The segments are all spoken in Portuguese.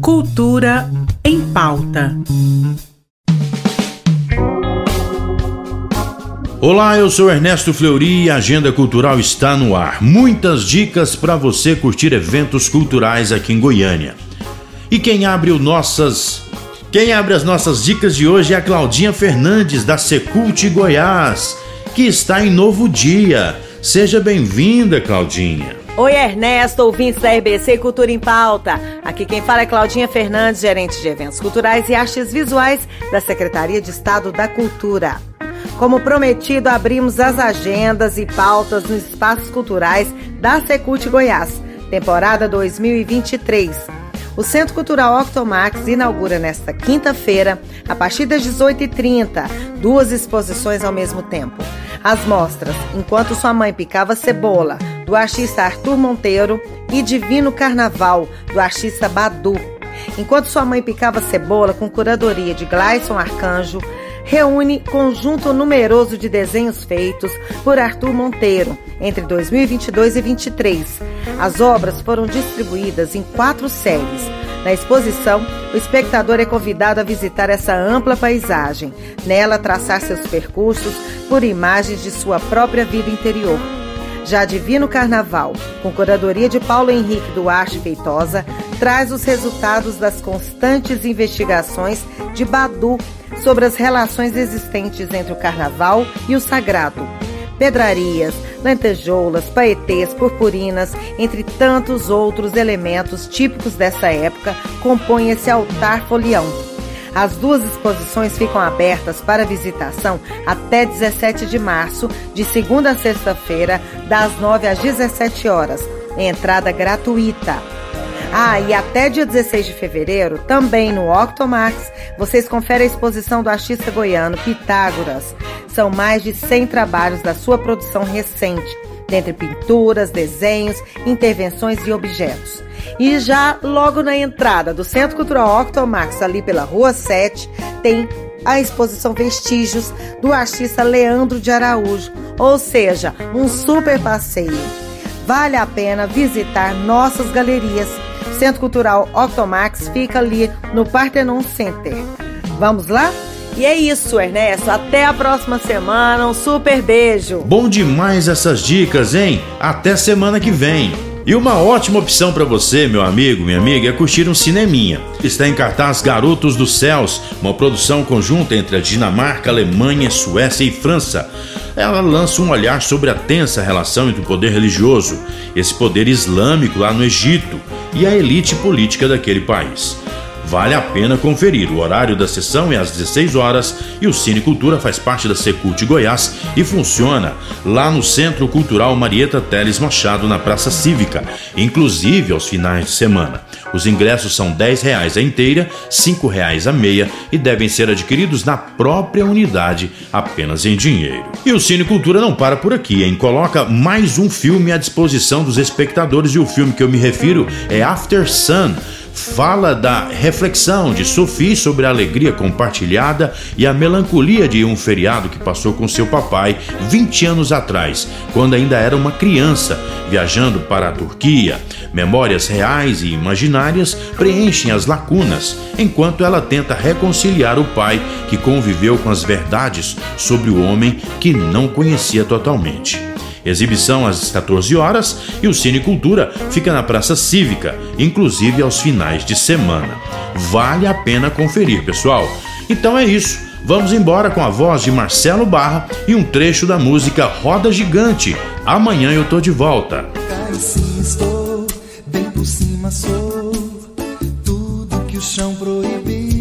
Cultura em pauta. Olá, eu sou Ernesto Fleury e a Agenda Cultural está no ar. Muitas dicas para você curtir eventos culturais aqui em Goiânia. E quem abre o nossas quem abre as nossas dicas de hoje é a Claudinha Fernandes da Secult Goiás, que está em novo dia. Seja bem-vinda, Claudinha. Oi, Ernesto, ouvintes da RBC Cultura em Pauta. Aqui quem fala é Claudinha Fernandes, gerente de eventos culturais e artes visuais da Secretaria de Estado da Cultura. Como prometido, abrimos as agendas e pautas nos espaços culturais da Secult Goiás, temporada 2023. O Centro Cultural Octomax inaugura nesta quinta-feira, a partir das 18h30, duas exposições ao mesmo tempo. As mostras Enquanto Sua Mãe Picava Cebola, do artista Arthur Monteiro, e Divino Carnaval, do artista Badu. Enquanto Sua Mãe Picava Cebola, com curadoria de Gleison Arcanjo, reúne conjunto numeroso de desenhos feitos por Arthur Monteiro entre 2022 e 2023. As obras foram distribuídas em quatro séries. Na exposição, o espectador é convidado a visitar essa ampla paisagem, nela traçar seus percursos por imagens de sua própria vida interior. Já Divino Carnaval, com curadoria de Paulo Henrique Duarte Feitosa, traz os resultados das constantes investigações de Badu sobre as relações existentes entre o carnaval e o sagrado. Pedrarias, lentejoulas, paetês, purpurinas, entre tantos outros elementos típicos dessa época, compõem esse altar folião. As duas exposições ficam abertas para visitação até 17 de março, de segunda a sexta-feira, das 9 às 17 horas. Entrada gratuita. Ah, e até dia 16 de fevereiro, também no Octomax, vocês conferem a exposição do artista goiano Pitágoras. São mais de 100 trabalhos da sua produção recente, dentre pinturas, desenhos, intervenções e objetos. E já logo na entrada do Centro Cultural Octomax, ali pela Rua 7, tem a exposição Vestígios do artista Leandro de Araújo, ou seja, um super passeio. Vale a pena visitar nossas galerias Centro Cultural Octomax fica ali no Partenon Center. Vamos lá? E é isso, Ernesto. Até a próxima semana. Um super beijo. Bom demais essas dicas, hein? Até semana que vem. E uma ótima opção para você, meu amigo, minha amiga, é curtir um cineminha. Está em cartaz Garotos dos Céus, uma produção conjunta entre a Dinamarca, Alemanha, Suécia e França. Ela lança um olhar sobre a tensa relação entre o poder religioso, esse poder islâmico lá no Egito, e a elite política daquele país. Vale a pena conferir. O horário da sessão é às 16 horas e o Cine Cultura faz parte da Secult Goiás e funciona lá no Centro Cultural Marieta Teles Machado, na Praça Cívica, inclusive aos finais de semana. Os ingressos são R$ reais a inteira, 5 reais a meia e devem ser adquiridos na própria unidade, apenas em dinheiro. E o Cine Cultura não para por aqui, hein? Coloca mais um filme à disposição dos espectadores e o filme que eu me refiro é After Sun fala da reflexão de Sophie sobre a alegria compartilhada e a melancolia de um feriado que passou com seu papai 20 anos atrás, quando ainda era uma criança, viajando para a Turquia. Memórias reais e imaginárias preenchem as lacunas, enquanto ela tenta reconciliar o pai que conviveu com as verdades sobre o homem que não conhecia totalmente. Exibição às 14 horas e o Cine Cultura fica na Praça Cívica, inclusive aos finais de semana. Vale a pena conferir, pessoal. Então é isso. Vamos embora com a voz de Marcelo Barra e um trecho da música Roda Gigante. Amanhã eu tô de volta. Sim, estou bem por cima sou tudo que o chão proibiu,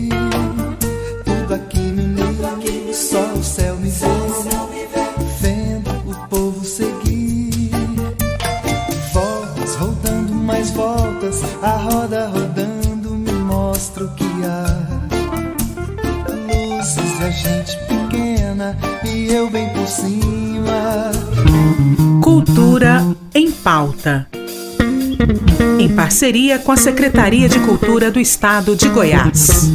voltas, a roda rodando me mostra o que há, luzes a gente pequena e eu bem por cima. Cultura em pauta. Em parceria com a Secretaria de Cultura do Estado de Goiás.